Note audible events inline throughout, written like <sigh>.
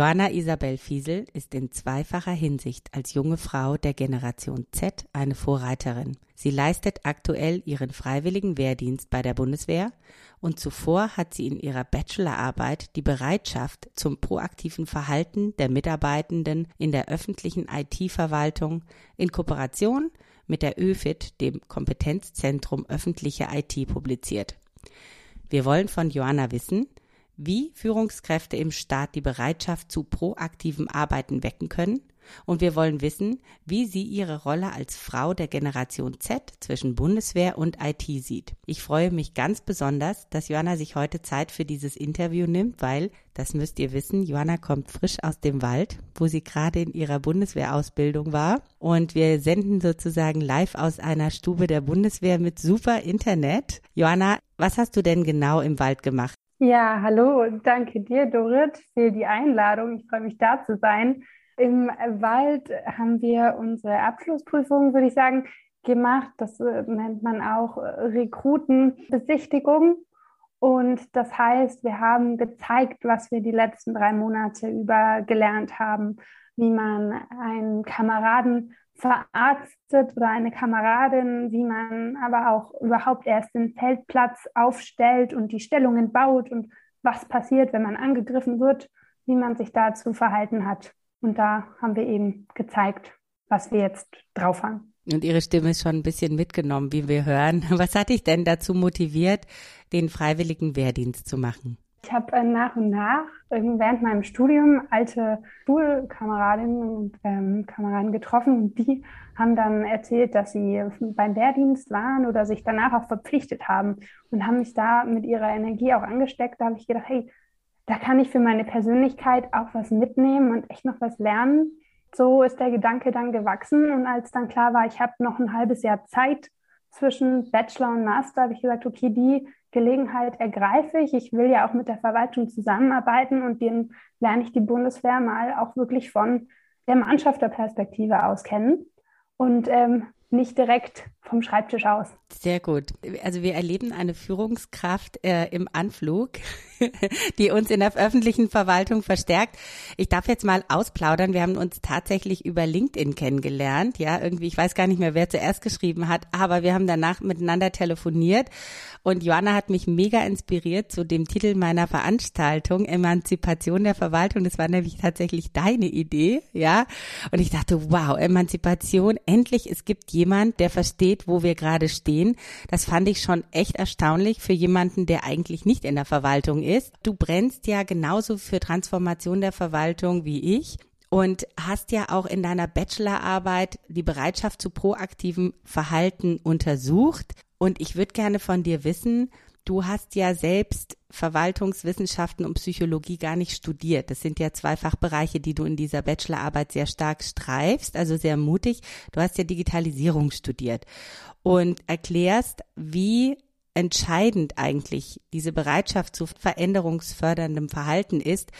Johanna Isabel Fiesel ist in zweifacher Hinsicht als junge Frau der Generation Z eine Vorreiterin. Sie leistet aktuell ihren freiwilligen Wehrdienst bei der Bundeswehr und zuvor hat sie in ihrer Bachelorarbeit die Bereitschaft zum proaktiven Verhalten der Mitarbeitenden in der öffentlichen IT-Verwaltung in Kooperation mit der ÖFIT, dem Kompetenzzentrum öffentliche IT, publiziert. Wir wollen von Johanna wissen, wie Führungskräfte im Staat die Bereitschaft zu proaktivem Arbeiten wecken können. Und wir wollen wissen, wie sie ihre Rolle als Frau der Generation Z zwischen Bundeswehr und IT sieht. Ich freue mich ganz besonders, dass Johanna sich heute Zeit für dieses Interview nimmt, weil, das müsst ihr wissen, Johanna kommt frisch aus dem Wald, wo sie gerade in ihrer Bundeswehrausbildung war. Und wir senden sozusagen live aus einer Stube der Bundeswehr mit super Internet. Johanna, was hast du denn genau im Wald gemacht? Ja, hallo danke dir, Dorit, für die Einladung. Ich freue mich, da zu sein. Im Wald haben wir unsere Abschlussprüfung, würde ich sagen, gemacht. Das äh, nennt man auch äh, Rekrutenbesichtigung. Und das heißt, wir haben gezeigt, was wir die letzten drei Monate über gelernt haben, wie man einen Kameraden verarztet oder eine Kameradin, wie man aber auch überhaupt erst den Feldplatz aufstellt und die Stellungen baut und was passiert, wenn man angegriffen wird, wie man sich dazu verhalten hat. Und da haben wir eben gezeigt, was wir jetzt drauf haben. Und Ihre Stimme ist schon ein bisschen mitgenommen, wie wir hören. <laughs> Was hat dich denn dazu motiviert, den freiwilligen Wehrdienst zu machen? Ich habe äh, nach und nach während meinem Studium alte Schulkameradinnen und ähm, Kameraden getroffen und die haben dann erzählt, dass sie beim Wehrdienst waren oder sich danach auch verpflichtet haben und haben mich da mit ihrer Energie auch angesteckt. Da habe ich gedacht, hey, da kann ich für meine Persönlichkeit auch was mitnehmen und echt noch was lernen. So ist der Gedanke dann gewachsen und als dann klar war, ich habe noch ein halbes Jahr Zeit zwischen Bachelor und Master, habe ich gesagt, okay, die Gelegenheit ergreife ich. Ich will ja auch mit der Verwaltung zusammenarbeiten und den lerne ich die Bundeswehr mal auch wirklich von der Mannschafterperspektive aus kennen und ähm, nicht direkt vom Schreibtisch aus. Sehr gut. Also wir erleben eine Führungskraft äh, im Anflug, <laughs> die uns in der öffentlichen Verwaltung verstärkt. Ich darf jetzt mal ausplaudern. Wir haben uns tatsächlich über LinkedIn kennengelernt. Ja, irgendwie, ich weiß gar nicht mehr, wer zuerst geschrieben hat, aber wir haben danach miteinander telefoniert und Joanna hat mich mega inspiriert zu dem Titel meiner Veranstaltung, Emanzipation der Verwaltung. Das war nämlich tatsächlich deine Idee, ja. Und ich dachte, wow, Emanzipation, endlich, es gibt jemand, der versteht, wo wir gerade stehen. Das fand ich schon echt erstaunlich für jemanden, der eigentlich nicht in der Verwaltung ist. Du brennst ja genauso für Transformation der Verwaltung wie ich und hast ja auch in deiner Bachelorarbeit die Bereitschaft zu proaktivem Verhalten untersucht. Und ich würde gerne von dir wissen, du hast ja selbst Verwaltungswissenschaften und Psychologie gar nicht studiert. Das sind ja zwei Fachbereiche, die du in dieser Bachelorarbeit sehr stark streifst, also sehr mutig. Du hast ja Digitalisierung studiert und erklärst, wie entscheidend eigentlich diese Bereitschaft zu veränderungsförderndem Verhalten ist,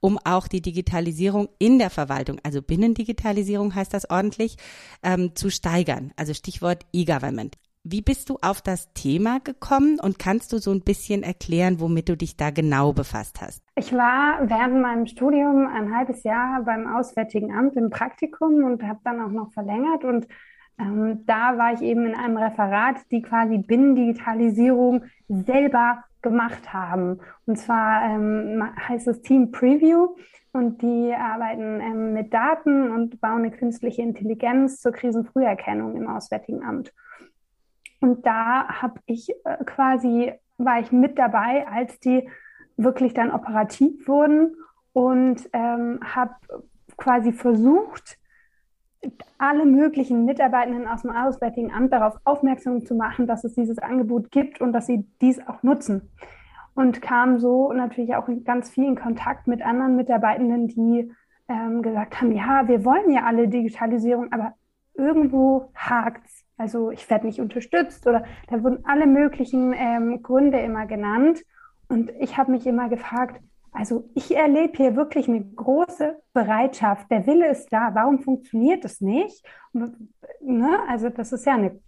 um auch die Digitalisierung in der Verwaltung, also Binnendigitalisierung heißt das ordentlich, ähm, zu steigern. Also Stichwort E-Government. Wie bist du auf das Thema gekommen und kannst du so ein bisschen erklären, womit du dich da genau befasst hast? Ich war während meinem Studium ein halbes Jahr beim Auswärtigen Amt im Praktikum und habe dann auch noch verlängert und ähm, da war ich eben in einem Referat, die quasi Binnendigitalisierung selber gemacht haben. Und zwar ähm, heißt es Team Preview und die arbeiten ähm, mit Daten und bauen eine künstliche Intelligenz zur Krisenfrüherkennung im Auswärtigen Amt. Und da habe ich äh, quasi, war ich mit dabei, als die wirklich dann operativ wurden und ähm, habe quasi versucht, alle möglichen Mitarbeitenden aus dem Auswärtigen Amt darauf aufmerksam zu machen, dass es dieses Angebot gibt und dass sie dies auch nutzen. und kam so natürlich auch in ganz viel in Kontakt mit anderen Mitarbeitenden, die ähm, gesagt haben, ja, wir wollen ja alle Digitalisierung, aber irgendwo hakt's. Also ich werde nicht unterstützt oder da wurden alle möglichen ähm, Gründe immer genannt. Und ich habe mich immer gefragt, also ich erlebe hier wirklich eine große Bereitschaft. Der Wille ist da. Warum funktioniert es nicht? Ne? Also das ist ja eine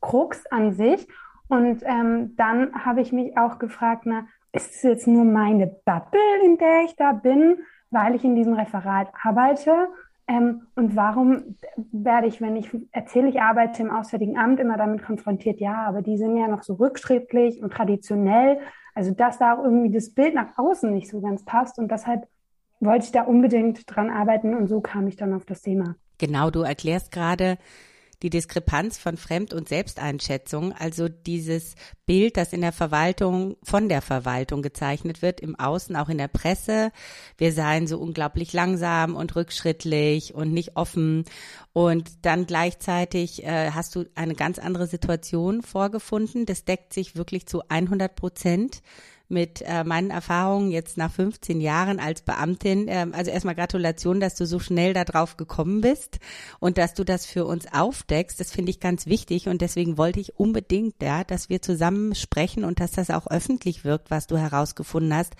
Krux an sich. Und ähm, dann habe ich mich auch gefragt, na, ist es jetzt nur meine Bubble, in der ich da bin, weil ich in diesem Referat arbeite? Ähm, und warum werde ich, wenn ich erzähle, ich arbeite im Auswärtigen Amt, immer damit konfrontiert, ja, aber die sind ja noch so rückschrittlich und traditionell. Also, dass da auch irgendwie das Bild nach außen nicht so ganz passt. Und deshalb wollte ich da unbedingt dran arbeiten und so kam ich dann auf das Thema. Genau, du erklärst gerade, die Diskrepanz von Fremd- und Selbsteinschätzung, also dieses Bild, das in der Verwaltung, von der Verwaltung gezeichnet wird, im Außen, auch in der Presse. Wir seien so unglaublich langsam und rückschrittlich und nicht offen. Und dann gleichzeitig äh, hast du eine ganz andere Situation vorgefunden. Das deckt sich wirklich zu 100 Prozent mit äh, meinen Erfahrungen jetzt nach 15 Jahren als Beamtin. Ähm, also erstmal Gratulation, dass du so schnell da drauf gekommen bist und dass du das für uns aufdeckst. Das finde ich ganz wichtig und deswegen wollte ich unbedingt, ja, dass wir zusammen sprechen und dass das auch öffentlich wirkt, was du herausgefunden hast.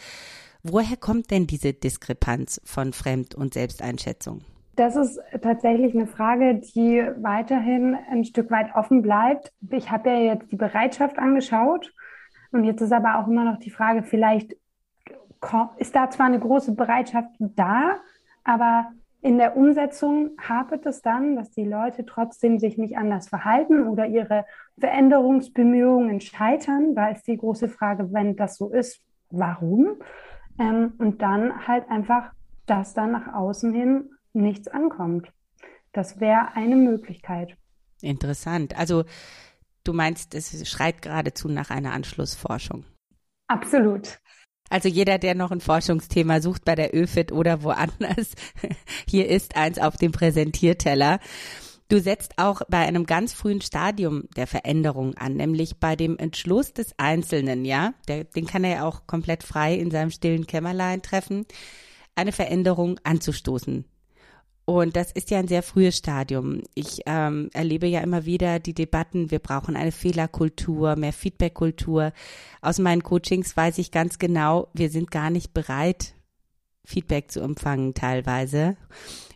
Woher kommt denn diese Diskrepanz von Fremd- und Selbsteinschätzung? Das ist tatsächlich eine Frage, die weiterhin ein Stück weit offen bleibt. Ich habe ja jetzt die Bereitschaft angeschaut und jetzt ist aber auch immer noch die Frage, vielleicht ist da zwar eine große Bereitschaft da, aber in der Umsetzung hapert es dann, dass die Leute trotzdem sich nicht anders verhalten oder ihre Veränderungsbemühungen scheitern. Da ist die große Frage, wenn das so ist, warum? Ähm, und dann halt einfach, dass dann nach außen hin nichts ankommt. Das wäre eine Möglichkeit. Interessant. Also Du meinst, es schreit geradezu nach einer Anschlussforschung. Absolut. Also jeder, der noch ein Forschungsthema sucht bei der ÖFIT oder woanders, <laughs> hier ist eins auf dem Präsentierteller. Du setzt auch bei einem ganz frühen Stadium der Veränderung an, nämlich bei dem Entschluss des Einzelnen, ja, der, den kann er ja auch komplett frei in seinem stillen Kämmerlein treffen, eine Veränderung anzustoßen. Und das ist ja ein sehr frühes Stadium. Ich ähm, erlebe ja immer wieder die Debatten, wir brauchen eine Fehlerkultur, mehr Feedbackkultur. Aus meinen Coachings weiß ich ganz genau, wir sind gar nicht bereit, Feedback zu empfangen teilweise.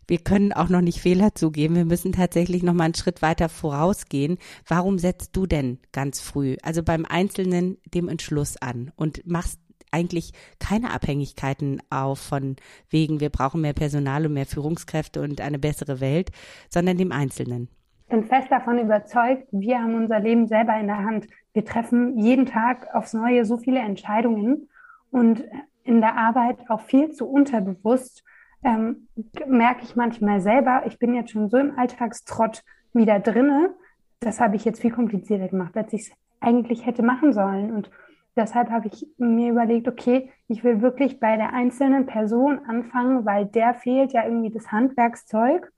Wir können auch noch nicht Fehler zugeben. Wir müssen tatsächlich noch mal einen Schritt weiter vorausgehen. Warum setzt du denn ganz früh, also beim Einzelnen, dem Entschluss an und machst eigentlich keine Abhängigkeiten auf von wegen, wir brauchen mehr Personal und mehr Führungskräfte und eine bessere Welt, sondern dem Einzelnen. Ich bin fest davon überzeugt, wir haben unser Leben selber in der Hand. Wir treffen jeden Tag aufs Neue so viele Entscheidungen und in der Arbeit auch viel zu unterbewusst ähm, merke ich manchmal selber, ich bin jetzt schon so im Alltagstrott wieder drinne. Das habe ich jetzt viel komplizierter gemacht, als ich es eigentlich hätte machen sollen. Und deshalb habe ich mir überlegt, okay, ich will wirklich bei der einzelnen Person anfangen, weil der fehlt ja irgendwie das Handwerkszeug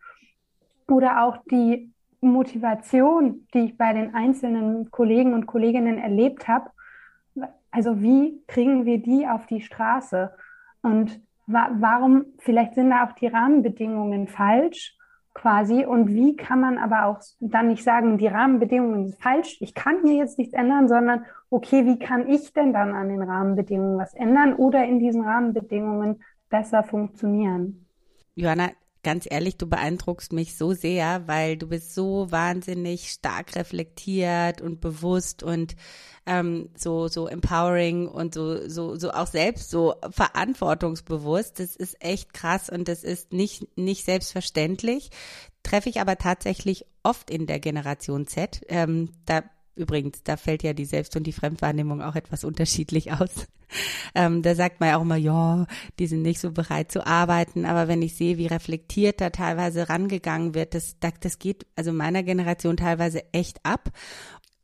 oder auch die Motivation, die ich bei den einzelnen Kollegen und Kolleginnen erlebt habe. Also wie kriegen wir die auf die Straße? Und wa warum, vielleicht sind da auch die Rahmenbedingungen falsch quasi. Und wie kann man aber auch dann nicht sagen, die Rahmenbedingungen sind falsch, ich kann hier jetzt nichts ändern, sondern okay, wie kann ich denn dann an den Rahmenbedingungen was ändern oder in diesen Rahmenbedingungen besser funktionieren? Johanna, ganz ehrlich, du beeindruckst mich so sehr, weil du bist so wahnsinnig stark reflektiert und bewusst und ähm, so so empowering und so so so auch selbst so verantwortungsbewusst. Das ist echt krass und das ist nicht nicht selbstverständlich. Treffe ich aber tatsächlich oft in der Generation Z. Ähm, da Übrigens, da fällt ja die Selbst- und die Fremdwahrnehmung auch etwas unterschiedlich aus. <laughs> Ähm, da sagt man ja auch immer, ja, die sind nicht so bereit zu arbeiten. Aber wenn ich sehe, wie reflektiert da teilweise rangegangen wird, das, das geht also meiner Generation teilweise echt ab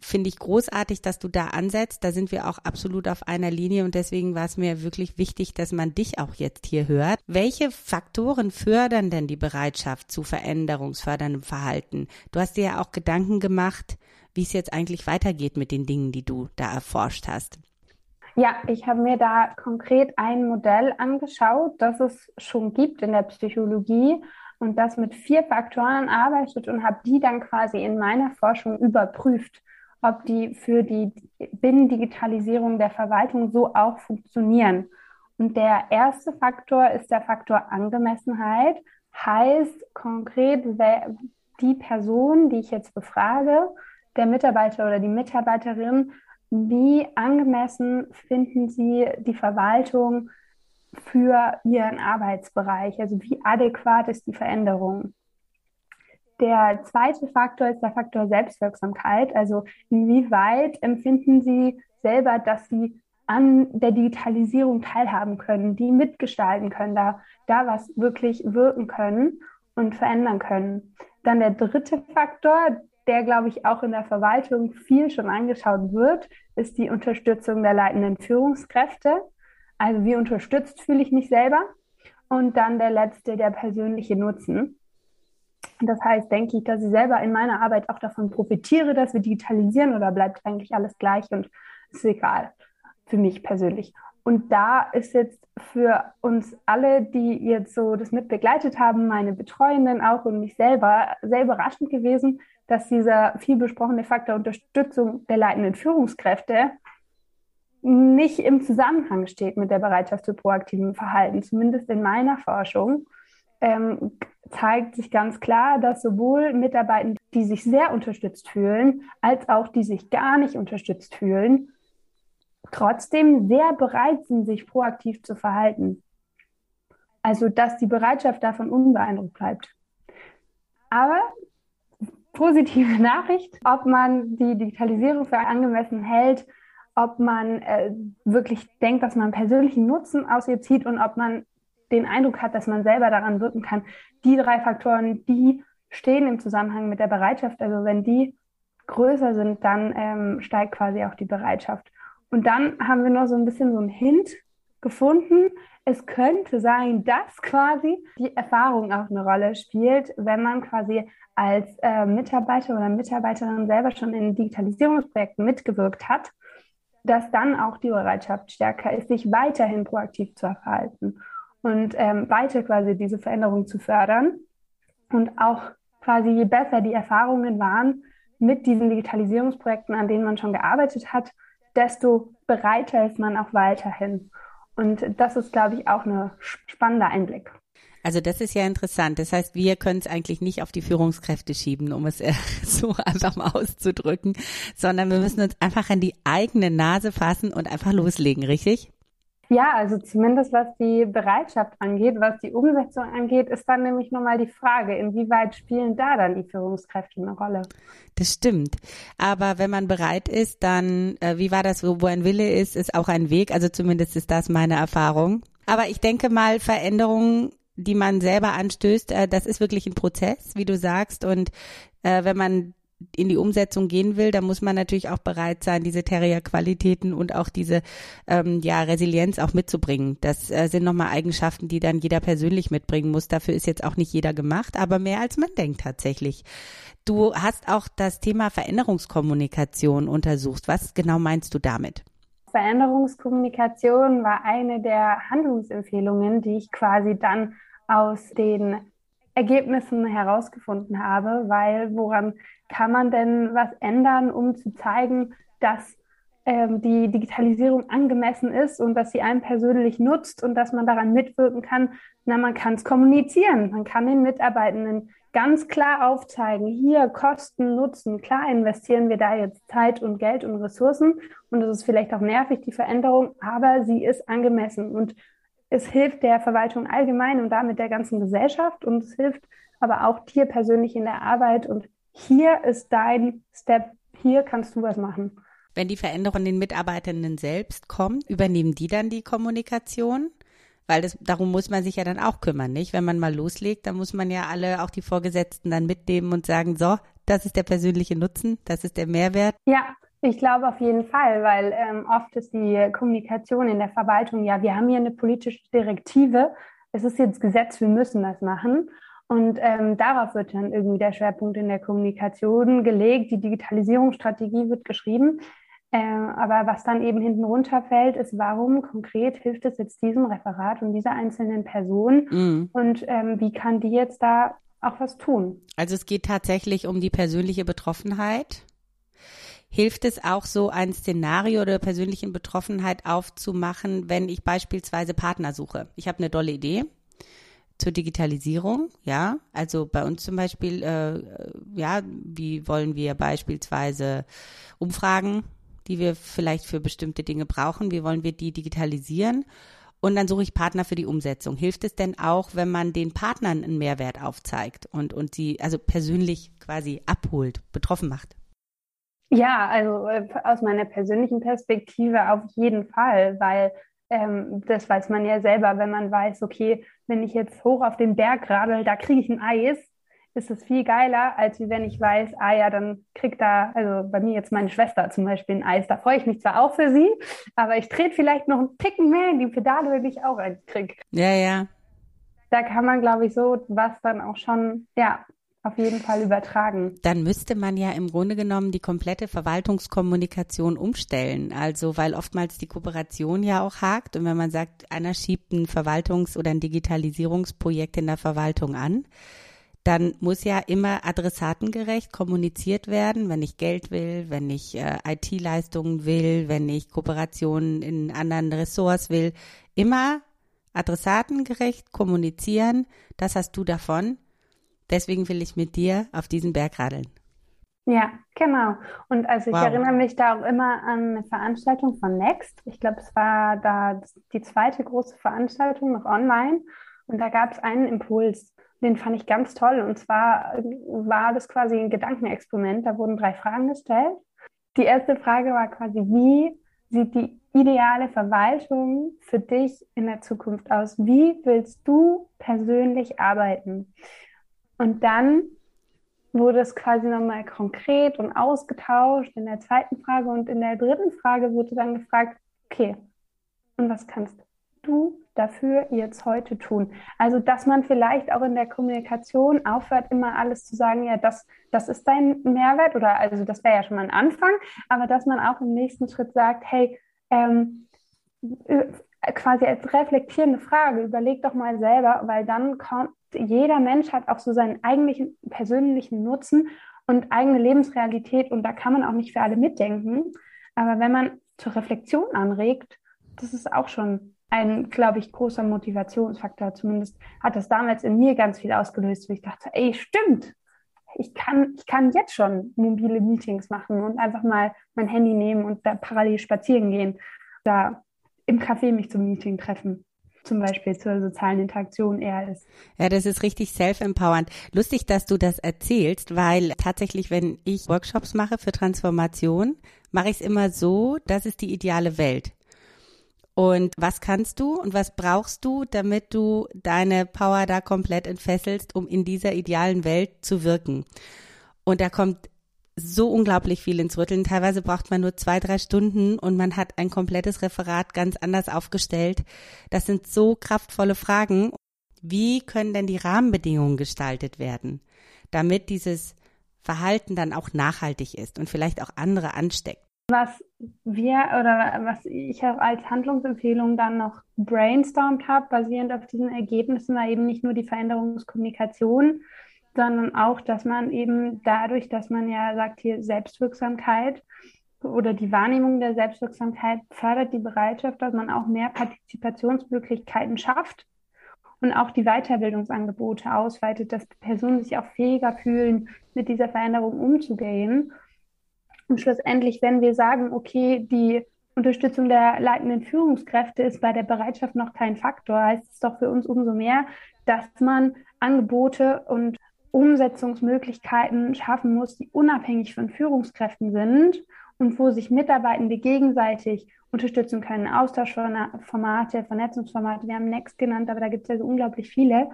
finde ich großartig, dass du da ansetzt. Da sind wir auch absolut auf einer Linie und deswegen war es mir wirklich wichtig, dass man dich auch jetzt hier hört. Welche Faktoren fördern denn die Bereitschaft zu veränderungsförderndem Verhalten? Du hast dir ja auch Gedanken gemacht, wie es jetzt eigentlich weitergeht mit den Dingen, die du da erforscht hast. Ja, ich habe mir da konkret ein Modell angeschaut, das es schon gibt in der Psychologie und das mit vier Faktoren arbeitet und habe die dann quasi in meiner Forschung überprüft, ob die für die Binnendigitalisierung der Verwaltung so auch funktionieren. Und der erste Faktor ist der Faktor Angemessenheit, heißt konkret, die Person, die ich jetzt befrage, der Mitarbeiter oder die Mitarbeiterin, wie angemessen finden Sie die Verwaltung für Ihren Arbeitsbereich? Also wie adäquat ist die Veränderung? Der zweite Faktor ist der Faktor Selbstwirksamkeit. Also inwieweit empfinden Sie selber, dass Sie an der Digitalisierung teilhaben können, die mitgestalten können, da, da was wirklich wirken können und verändern können. Dann der dritte Faktor, der, glaube ich, auch in der Verwaltung viel schon angeschaut wird, ist die Unterstützung der leitenden Führungskräfte. Also wie unterstützt fühle ich mich selber? Und dann der letzte, der persönliche Nutzen. Das heißt, denke ich, dass ich selber in meiner Arbeit auch davon profitiere, dass wir digitalisieren oder bleibt eigentlich alles gleich und ist egal für mich persönlich. Und da ist jetzt für uns alle, die jetzt so das mit begleitet haben, meine Betreuenden auch und mich selber, sehr überraschend gewesen, dass dieser viel besprochene Faktor Unterstützung der leitenden Führungskräfte nicht im Zusammenhang steht mit der Bereitschaft zu proaktivem Verhalten, zumindest in meiner Forschung. Ähm, zeigt sich ganz klar, dass sowohl Mitarbeiter, die sich sehr unterstützt fühlen, als auch die sich gar nicht unterstützt fühlen, trotzdem sehr bereit sind, sich proaktiv zu verhalten. Also, dass die Bereitschaft davon unbeeindruckt bleibt. Aber positive <laughs> Nachricht, ob man die Digitalisierung für angemessen hält, ob man äh, wirklich denkt, dass man persönlichen Nutzen aus ihr zieht und ob man den Eindruck hat, dass man selber daran wirken kann. Die drei Faktoren, die stehen im Zusammenhang mit der Bereitschaft. Also wenn die größer sind, dann ähm, steigt quasi auch die Bereitschaft. Und dann haben wir noch so ein bisschen so einen Hint gefunden. Es könnte sein, dass quasi die Erfahrung auch eine Rolle spielt, wenn man quasi als äh, Mitarbeiter oder Mitarbeiterin selber schon in Digitalisierungsprojekten mitgewirkt hat, dass dann auch die Bereitschaft stärker ist, sich weiterhin proaktiv zu verhalten und ähm, weiter quasi diese Veränderung zu fördern. Und auch quasi je besser die Erfahrungen waren mit diesen Digitalisierungsprojekten, an denen man schon gearbeitet hat, desto bereiter ist man auch weiterhin. Und das ist, glaube ich, auch ein spannender Einblick. Also das ist ja interessant. Das heißt, wir können es eigentlich nicht auf die Führungskräfte schieben, um es äh, <laughs> so einfach mal auszudrücken, sondern wir müssen uns einfach an die eigene Nase fassen und einfach loslegen, richtig? Ja, also zumindest was die Bereitschaft angeht, was die Umsetzung angeht, ist dann nämlich nochmal die Frage, inwieweit spielen da dann die Führungskräfte eine Rolle? Das stimmt. Aber wenn man bereit ist, dann, äh, wie war das, wo, ein Wille ist, ist auch ein Weg. Also zumindest ist das meine Erfahrung. Aber ich denke mal, Veränderungen die man selber anstößt, äh, das ist wirklich ein Prozess, wie du sagst. Und äh, wenn man in die Umsetzung gehen will, dann muss man natürlich auch bereit sein, diese Terrier-Qualitäten und auch diese ähm, ja, Resilienz auch mitzubringen. Das äh, sind nochmal Eigenschaften, die dann jeder persönlich mitbringen muss. Dafür ist jetzt auch nicht jeder gemacht, aber mehr als man denkt tatsächlich. Du hast auch das Thema Veränderungskommunikation untersucht. Was genau meinst du damit? Veränderungskommunikation war eine der Handlungsempfehlungen, die ich quasi dann aus den Ergebnissen herausgefunden habe, weil woran kann man denn was ändern, um zu zeigen, dass ähm, die Digitalisierung angemessen ist und dass sie einem persönlich nutzt und dass man daran mitwirken kann? Na, man kann es kommunizieren. Man kann den Mitarbeitenden ganz klar aufzeigen, hier Kosten, Nutzen, klar investieren wir da jetzt Zeit und Geld und Ressourcen und es ist vielleicht auch nervig, die Veränderung, aber sie ist angemessen und es hilft der Verwaltung allgemein und damit der ganzen Gesellschaft und es hilft aber auch dir persönlich in der Arbeit und hier ist dein Step, hier kannst du was machen. Wenn die Veränderung den Mitarbeitenden selbst kommt, übernehmen die dann die Kommunikation? Weil das, darum muss man sich ja dann auch kümmern, nicht? Wenn man mal loslegt, dann muss man ja alle, auch die Vorgesetzten dann mitnehmen und sagen, so, das ist der persönliche Nutzen, das ist der Mehrwert. Ja, ich glaube auf jeden Fall, weil ähm, oft ist die Kommunikation in der Verwaltung, ja, wir haben hier eine politische Direktive, es ist jetzt Gesetz, wir müssen das machen. Und ähm, darauf wird dann irgendwie der Schwerpunkt in der Kommunikation gelegt. Die Digitalisierungsstrategie wird geschrieben. Ähm, aber was dann eben hinten runterfällt, ist, warum konkret hilft es jetzt diesem Referat und dieser einzelnen Person mm. und ähm, wie kann die jetzt da auch was tun? Also es geht tatsächlich um die persönliche Betroffenheit. Hilft es auch so ein Szenario oder persönliche Betroffenheit aufzumachen, wenn ich beispielsweise Partner suche? Ich habe eine tolle Idee zur Digitalisierung, ja. Also bei uns zum Beispiel, äh, ja, wie wollen wir beispielsweise Umfragen die wir vielleicht für bestimmte Dinge brauchen. Wie wollen wir die digitalisieren? Und dann suche ich Partner für die Umsetzung. Hilft es denn auch, wenn man den Partnern einen Mehrwert aufzeigt und, und sie also persönlich quasi abholt, betroffen macht? Ja, also äh, aus meiner persönlichen Perspektive auf jeden Fall, weil ähm, das weiß man ja selber, wenn man weiß, okay, wenn ich jetzt hoch auf den Berg radel, da kriege ich ein Eis, ist es viel geiler, als wenn ich weiß, ah ja, dann kriegt da, also bei mir jetzt meine Schwester zum Beispiel ein Eis. Da freue ich mich zwar auch für sie, aber ich trete vielleicht noch einen Ticken mehr in die Pedale, wenn ich auch eins kriege. Ja, ja. Da kann man, glaube ich, so was dann auch schon, ja, auf jeden Fall übertragen. Dann müsste man ja im Grunde genommen die komplette Verwaltungskommunikation umstellen. Also, weil oftmals die Kooperation ja auch hakt. Und wenn man sagt, einer schiebt ein Verwaltungs- oder ein Digitalisierungsprojekt in der Verwaltung an, dann muss ja immer adressatengerecht kommuniziert werden, wenn ich Geld will, wenn ich äh, IT-Leistungen will, wenn ich Kooperationen in anderen Ressorts will. Immer adressatengerecht kommunizieren. Das hast du davon. Deswegen will ich mit dir auf diesen Berg radeln. Ja, genau. Und also ich wow. erinnere mich da auch immer an eine Veranstaltung von Next. Ich glaube, es war da die zweite große Veranstaltung noch online. Und da gab es einen Impuls. Den fand ich ganz toll. Und zwar war das quasi ein Gedankenexperiment. Da wurden drei Fragen gestellt. Die erste Frage war quasi, wie sieht die ideale Verwaltung für dich in der Zukunft aus? Wie willst du persönlich arbeiten? Und dann wurde es quasi nochmal konkret und ausgetauscht in der zweiten Frage. Und in der dritten Frage wurde dann gefragt, okay, und was kannst du dafür jetzt heute tun? Also, dass man vielleicht auch in der Kommunikation aufhört, immer alles zu sagen, ja, das, das ist dein Mehrwert oder also das wäre ja schon mal ein Anfang, aber dass man auch im nächsten Schritt sagt, hey, ähm, äh, quasi als reflektierende Frage, überleg doch mal selber, weil dann kommt, jeder Mensch hat auch so seinen eigentlichen persönlichen Nutzen und eigene Lebensrealität und da kann man auch nicht für alle mitdenken. Aber wenn man zur Reflexion anregt, das ist auch schon ein, glaube ich, großer Motivationsfaktor. Zumindest hat das damals in mir ganz viel ausgelöst, wo ich dachte, ey, stimmt, ich kann, ich kann jetzt schon mobile Meetings machen und einfach mal mein Handy nehmen und da parallel spazieren gehen. Da im Café mich zum Meeting treffen zum Beispiel zur sozialen Interaktion eher ist. Ja, das ist richtig self-empowernd. Lustig, dass du das erzählst, weil tatsächlich, wenn ich Workshops mache für Transformation, mache ich es immer so, das ist die ideale Welt. Und was kannst du und was brauchst du, damit du deine Power da komplett entfesselst, um in dieser idealen Welt zu wirken? Und da kommt so unglaublich viel ins Rütteln. Teilweise braucht man nur zwei, drei Stunden und man hat ein komplettes Referat ganz anders aufgestellt. Das sind so kraftvolle Fragen. Wie können denn die Rahmenbedingungen gestaltet werden, damit dieses Verhalten dann auch nachhaltig ist und vielleicht auch andere ansteckt? Was wir oder was ich als Handlungsempfehlung dann noch brainstormt habe, basierend auf diesen Ergebnissen, war eben nicht nur die Veränderungskommunikation, sondern auch, dass man eben dadurch, dass man ja sagt, hier Selbstwirksamkeit oder die Wahrnehmung der Selbstwirksamkeit fördert die Bereitschaft, dass man auch mehr Partizipationsmöglichkeiten schafft und auch die Weiterbildungsangebote ausweitet, dass Personen sich auch fähiger fühlen, mit dieser Veränderung umzugehen. Und schlussendlich, wenn wir sagen, okay, die Unterstützung der leitenden Führungskräfte ist bei der Bereitschaft noch kein Faktor, heißt es doch für uns umso mehr, dass man Angebote und Umsetzungsmöglichkeiten schaffen muss, die unabhängig von Führungskräften sind und wo sich Mitarbeitende gegenseitig unterstützen können. Austauschformate, Vernetzungsformate, wir haben Next genannt, aber da gibt es ja so unglaublich viele.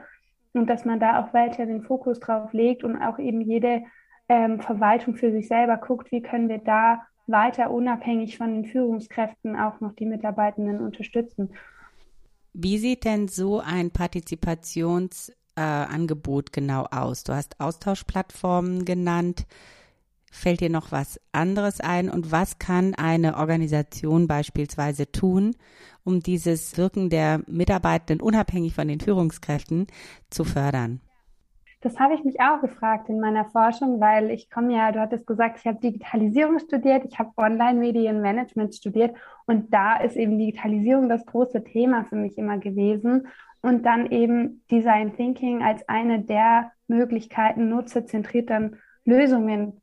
Und dass man da auch weiter den Fokus drauf legt und auch eben jede ähm, Verwaltung für sich selber guckt, wie können wir da weiter unabhängig von den Führungskräften auch noch die Mitarbeitenden unterstützen. Wie sieht denn so ein Partizipationsangebot äh, genau aus? Du hast Austauschplattformen genannt. Fällt dir noch was anderes ein? Und was kann eine Organisation beispielsweise tun, um dieses Wirken der Mitarbeitenden unabhängig von den Führungskräften zu fördern? Das habe ich mich auch gefragt in meiner Forschung, weil ich komme ja, du hattest gesagt, ich habe Digitalisierung studiert, ich habe Online-Medienmanagement studiert und da ist eben Digitalisierung das große Thema für mich immer gewesen und dann eben Design Thinking als eine der Möglichkeiten, nutzerzentriert Lösungen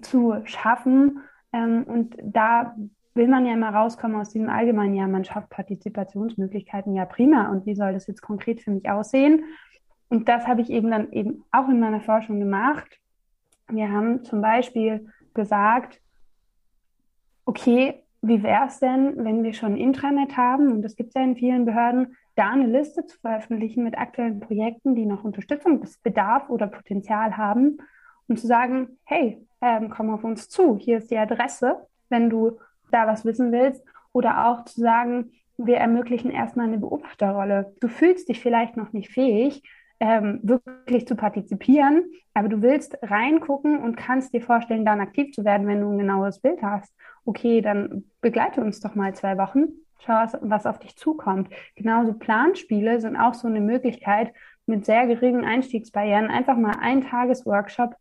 zu schaffen. Ähm, und da will man ja immer rauskommen aus diesem allgemeinen, ja, man schafft Partizipationsmöglichkeiten, ja prima. Und wie soll das jetzt konkret für mich aussehen? Und das habe ich eben dann eben auch in meiner Forschung gemacht. Wir haben zum Beispiel gesagt, okay, wie wäre es denn, wenn wir schon ein Intranet haben, und das gibt es ja in vielen Behörden, da eine Liste zu veröffentlichen mit aktuellen Projekten, die noch Unterstützungsbedarf oder Potenzial haben und zu sagen, hey, ähm, komm auf uns zu, hier ist die Adresse, wenn du da was wissen willst. Oder auch zu sagen, wir ermöglichen erstmal eine Beobachterrolle. Du fühlst dich vielleicht noch nicht fähig, ähm, wirklich zu partizipieren, aber du willst reingucken und kannst dir vorstellen, dann aktiv zu werden, wenn du ein genaues Bild hast. Okay, dann begleite uns doch mal zwei Wochen, schau, was, auf dich zukommt. Genauso Planspiele sind auch so eine Möglichkeit, mit sehr geringen Einstiegsbarrieren einfach mal ein Tagesworkshop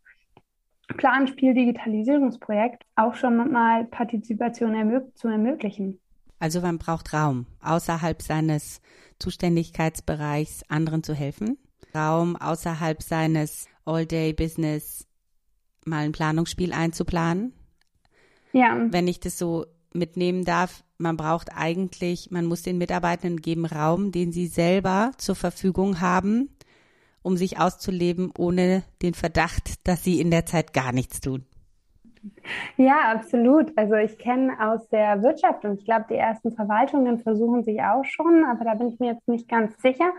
Planspiel Digitalisierungsprojekt auch schon mal Partizipation ermög zu ermöglichen. Also man braucht Raum, außerhalb seines Zuständigkeitsbereichs anderen zu helfen. Raum außerhalb seines All-Day-Business mal ein Planungsspiel einzuplanen. Ja. Wenn ich das so mitnehmen darf, man braucht eigentlich, man muss den Mitarbeitenden geben Raum, den sie selber zur Verfügung haben, um sich auszuleben, ohne den Verdacht, dass sie in der Zeit gar nichts tun. Ja, absolut. Also ich kenne aus der Wirtschaft und ich glaube, die ersten Verwaltungen versuchen sich auch schon, aber da bin ich mir jetzt nicht ganz sicher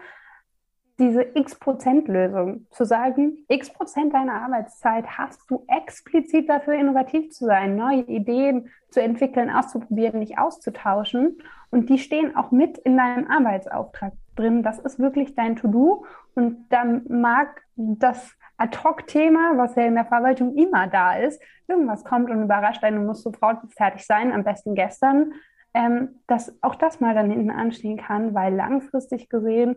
diese X-Prozent-Lösung, zu sagen, X Prozent deiner Arbeitszeit hast du explizit dafür, innovativ zu sein, neue Ideen zu entwickeln, auszuprobieren, nicht auszutauschen. Und die stehen auch mit in deinem Arbeitsauftrag drin. Das ist wirklich dein To-Do. Und dann mag das Ad-Hoc-Thema, was ja in der Verwaltung immer da ist, irgendwas kommt und überrascht einen, du musst sofort fertig sein, am besten gestern, ähm, dass auch das mal dann hinten anstehen kann, weil langfristig gesehen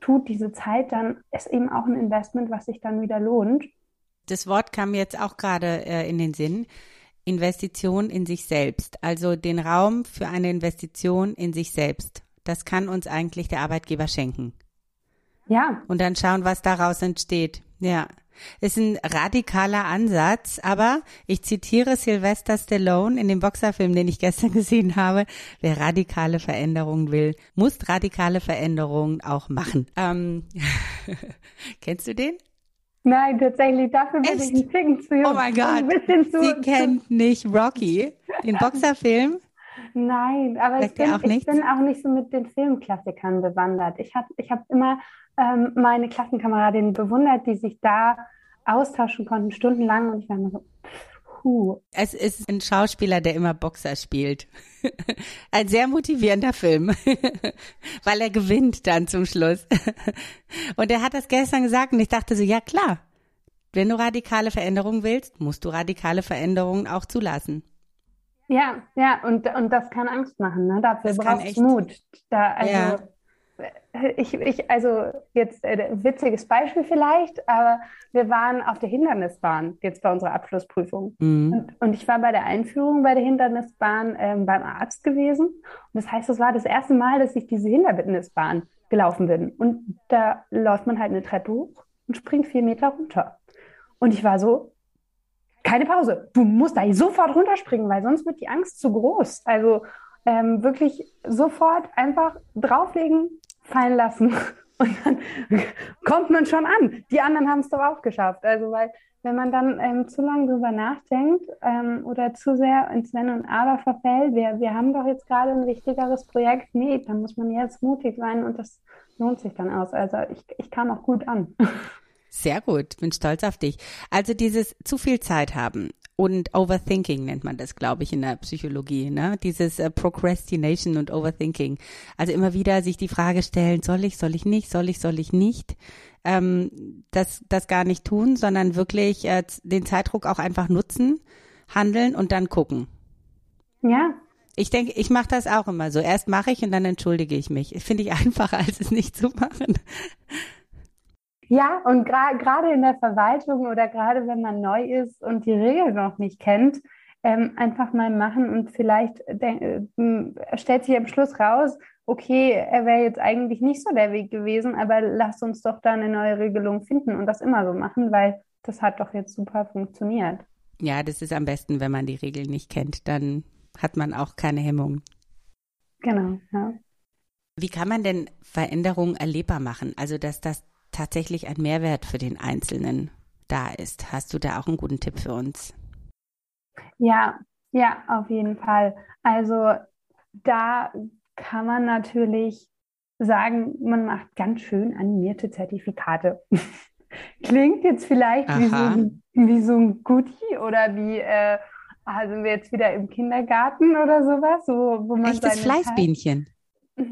tut diese Zeit dann, ist eben auch ein Investment, was sich dann wieder lohnt. Das Wort kam jetzt auch gerade äh, in den Sinn. Investition in sich selbst, also den Raum für eine Investition in sich selbst. Das kann uns eigentlich der Arbeitgeber schenken. Ja. Und dann schauen, was daraus entsteht. Ja. Ist ein radikaler Ansatz, aber ich zitiere Sylvester Stallone in dem Boxerfilm, den ich gestern <laughs> gesehen habe. Wer radikale Veränderungen will, muss radikale Veränderungen auch machen. Ähm, <laughs> kennst du den? Nein, tatsächlich, dafür bin ich ein Ticken zu jung. Oh mein Gott, sie kennt nicht Rocky, den <laughs> Boxerfilm. Nein, aber ich bin, ich bin, auch nicht so mit den Filmklassikern bewandert. Ich habe ich hab immer ähm, meine Klassenkameradinnen bewundert, die sich da austauschen konnten, stundenlang. Und ich war immer so, puh. Es ist ein Schauspieler, der immer Boxer spielt. <laughs> ein sehr motivierender Film, <laughs> weil er gewinnt dann zum Schluss. <laughs> und er hat das gestern gesagt und ich dachte so, ja klar, wenn du radikale Veränderungen willst, musst du radikale Veränderungen auch zulassen. Ja, ja, und, und das kann Angst machen, ne? Dafür brauchst du Mut. Da, also, ja ich, ich, also jetzt äh, witziges Beispiel vielleicht, aber wir waren auf der Hindernisbahn jetzt bei unserer Abschlussprüfung. Mhm. Und, und, ich war bei der Einführung bei der Hindernisbahn ähm, beim Arzt gewesen. Und das heißt, es war das erste Mal, dass ich diese Hindernisbahn gelaufen bin. Und da läuft man halt eine Treppe hoch und springt vier Meter runter. Und ich war so, keine Pause. Du musst da sofort runterspringen, weil sonst wird die Angst zu groß. Also ähm, wirklich sofort einfach drauflegen, fallen lassen. <laughs> Und dann <laughs> kommt man schon an. Die anderen haben es doch auch geschafft. Also, weil, wenn man dann ähm, zu lange drüber nachdenkt ähm, oder zu sehr ins Wenn und Aber verfällt, wir, wir haben doch jetzt gerade ein wichtigeres Projekt. Nee, dann muss man jetzt mutig sein und das lohnt sich dann aus. Also, ich, ich kam auch gut an. <laughs> Sehr gut, bin stolz auf dich. Also dieses zu viel Zeit haben und Overthinking nennt man das, glaube ich, in der Psychologie, ne? Dieses äh, Procrastination und Overthinking. Also immer wieder sich die Frage stellen, soll ich, soll ich nicht, soll ich, soll ich nicht? ähm, das, das gar nicht tun, sondern wirklich äh, den Zeitdruck auch einfach nutzen, handeln und dann gucken. Ja. Ich denke, ich mache das auch immer so. Erst mache ich und dann entschuldige ich mich. Finde ich <laughs> einfacher, als es nicht zu machen. Ja, und gerade gra in der Verwaltung oder gerade wenn man neu ist und die Regeln noch nicht kennt, ähm, einfach mal machen und vielleicht äh, stellt sich am Schluss raus, okay, er wäre jetzt eigentlich nicht so der Weg gewesen, aber lasst uns doch da eine neue Regelung finden und das immer so machen, weil das hat doch jetzt super funktioniert. Ja, das ist am besten, wenn man die Regeln nicht kennt, dann hat man auch keine Hemmungen. Genau, ja. Wie kann man denn Veränderungen erlebbar machen? Also, dass das tatsächlich ein Mehrwert für den Einzelnen da ist. Hast du da auch einen guten Tipp für uns? Ja, ja, auf jeden Fall. Also da kann man natürlich sagen, man macht ganz schön animierte Zertifikate. <laughs> Klingt jetzt vielleicht wie so, ein, wie so, ein Goodie oder wie, äh, ah, sind wir jetzt wieder im Kindergarten oder sowas, wo, wo man Echtes Fleißbienchen.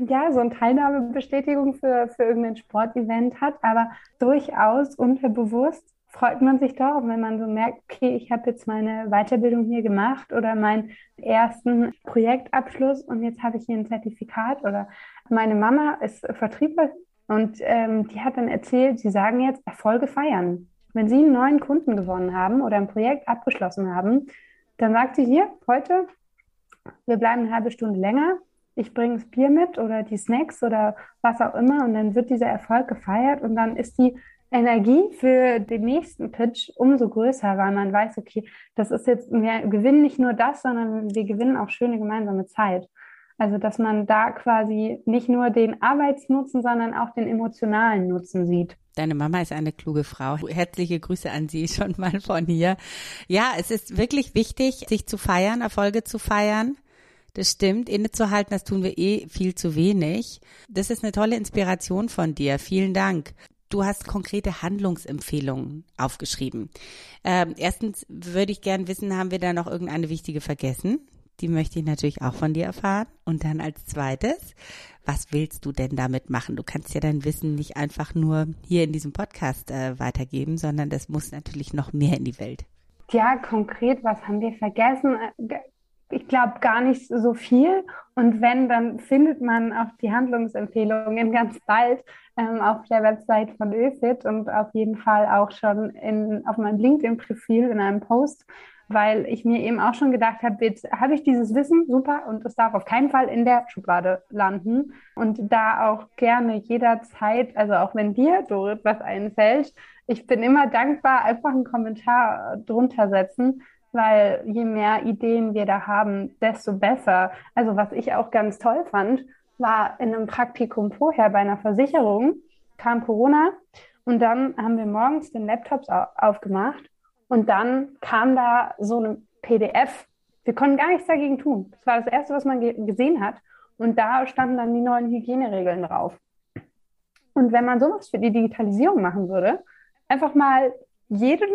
Ja, so eine Teilnahmebestätigung für, für irgendein Sportevent hat, aber durchaus unterbewusst freut man sich doch, wenn man so merkt, okay, ich habe jetzt meine Weiterbildung hier gemacht oder meinen ersten Projektabschluss und jetzt habe ich hier ein Zertifikat oder meine Mama ist Vertriebler und ähm, die hat dann erzählt, sie sagen jetzt Erfolge feiern. Wenn sie einen neuen Kunden gewonnen haben oder ein Projekt abgeschlossen haben, dann sagt sie hier heute, wir bleiben eine halbe Stunde länger, ich bringe das Bier mit oder die Snacks oder was auch immer und dann wird dieser Erfolg gefeiert und dann ist die Energie für den nächsten Pitch umso größer, weil man weiß, okay, das ist jetzt, wir gewinnen nicht nur das, sondern wir gewinnen auch schöne gemeinsame Zeit. Also, dass man da quasi nicht nur den Arbeitsnutzen, sondern auch den emotionalen Nutzen sieht. Deine Mama ist eine kluge Frau. Herzliche Grüße an Sie <laughs> schon mal von hier. Ja, es ist wirklich wichtig, sich zu feiern, Erfolge zu feiern. Das stimmt. Innezuhalten, das tun wir eh viel zu wenig. Das ist eine tolle Inspiration von dir. Vielen Dank. Du hast konkrete Handlungsempfehlungen aufgeschrieben. Ähm, erstens würde ich gern wissen, haben wir da noch irgendeine wichtige vergessen? Die möchte ich natürlich auch von dir erfahren. Und dann als zweites, was willst du denn damit machen? Du kannst ja dein Wissen nicht einfach nur hier in diesem Podcast äh, weitergeben, sondern das muss natürlich noch mehr in die Welt. Ja, konkret, was haben wir vergessen? Ich glaube gar nicht so viel. Und wenn, dann findet man auch die Handlungsempfehlungen <laughs> ganz bald ähm, auf der Website von ÖFIT und auf jeden Fall auch schon in, auf meinem LinkedIn-Profil in einem Post, weil ich mir eben auch schon gedacht habe, jetzt habe ich dieses Wissen, super, und es darf auf keinen Fall in der Schublade landen. Und da auch gerne jederzeit, also auch wenn dir, Dorit, was einfällt, ich bin immer dankbar, einfach einen Kommentar drunter setzen weil je mehr Ideen wir da haben, desto besser. Also was ich auch ganz toll fand, war in einem Praktikum vorher bei einer Versicherung, kam Corona und dann haben wir morgens den Laptop aufgemacht und dann kam da so eine PDF. Wir konnten gar nichts dagegen tun. Das war das Erste, was man gesehen hat. Und da standen dann die neuen Hygieneregeln drauf. Und wenn man sowas für die Digitalisierung machen würde, einfach mal jeden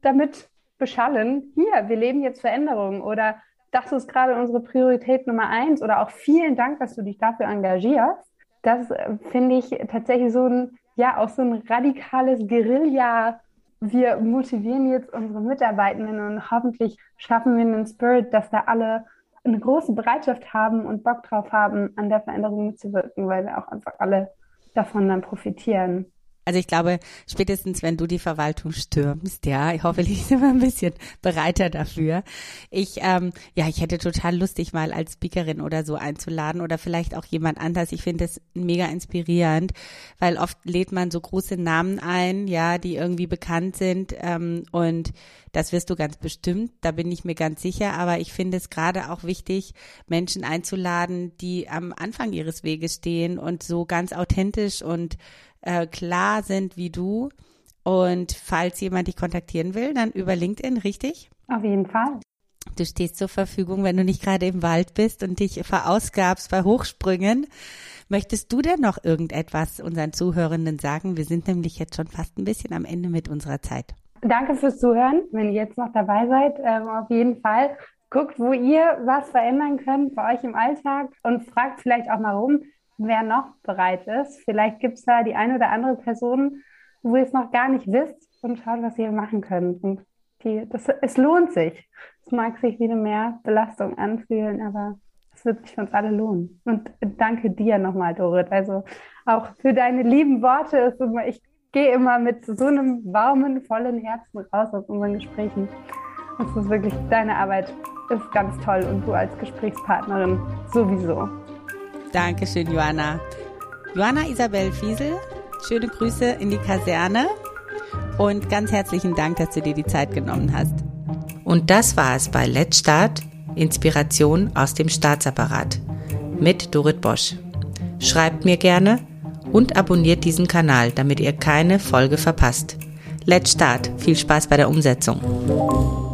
damit beschallen, hier, wir leben jetzt Veränderungen oder das ist gerade unsere Priorität Nummer eins oder auch vielen Dank, dass du dich dafür engagierst. Das äh, finde ich tatsächlich so ein, ja, auch so ein radikales Guerilla. Wir motivieren jetzt unsere Mitarbeitenden und hoffentlich schaffen wir einen Spirit, dass da alle eine große Bereitschaft haben und Bock drauf haben, an der Veränderung mitzuwirken, weil wir auch einfach alle davon dann profitieren. Also ich glaube, spätestens wenn du die Verwaltung stürmst, ja, hoffentlich sind wir ein bisschen bereiter dafür. Ich, ähm, ja, ich hätte total lustig mal als Speakerin oder so einzuladen oder vielleicht auch jemand anders. Ich finde das mega inspirierend, weil oft lädt man so große Namen ein, ja, die irgendwie bekannt sind ähm, und das wirst du ganz bestimmt, da bin ich mir ganz sicher. Aber ich finde es gerade auch wichtig, Menschen einzuladen, die am Anfang ihres Weges stehen und so ganz authentisch und äh, klar sind wie du. Und falls jemand dich kontaktieren will, dann über LinkedIn, richtig? Auf jeden Fall. Du stehst zur Verfügung, wenn du nicht gerade im Wald bist und dich verausgabst bei Hochsprüngen. Möchtest du denn noch irgendetwas unseren Zuhörenden sagen? Wir sind nämlich jetzt schon fast ein bisschen am Ende mit unserer Zeit. Danke fürs Zuhören. Wenn ihr jetzt noch dabei seid, ähm, auf jeden Fall guckt, wo ihr was verändern könnt bei euch im Alltag und fragt vielleicht auch mal rum wer noch bereit ist. Vielleicht gibt es da die eine oder andere Person, wo ihr es noch gar nicht wisst und schaut, was ihr machen könnt. Und die, das, es lohnt sich. Es mag sich wie eine Mehrbelastung anfühlen, aber es wird sich für uns alle lohnen. Und danke dir nochmal, Dorit. Also auch für deine lieben Worte. ich gehe immer mit so einem warmen, vollen Herzen raus aus unseren Gesprächen. Das ist wirklich, deine Arbeit ist ganz toll und du als Gesprächspartnerin sowieso. Dankeschön, Joanna. Joanna Isabel Fiesel, schöne Grüße in die Kaserne und ganz herzlichen Dank, dass du dir die Zeit genommen hast. Und das war es bei Let's Start, Inspiration aus dem Staatsapparat mit Dorit Bosch. Schreibt mir gerne und abonniert diesen Kanal, damit ihr keine Folge verpasst. Let's Start. Viel Spaß bei der Umsetzung.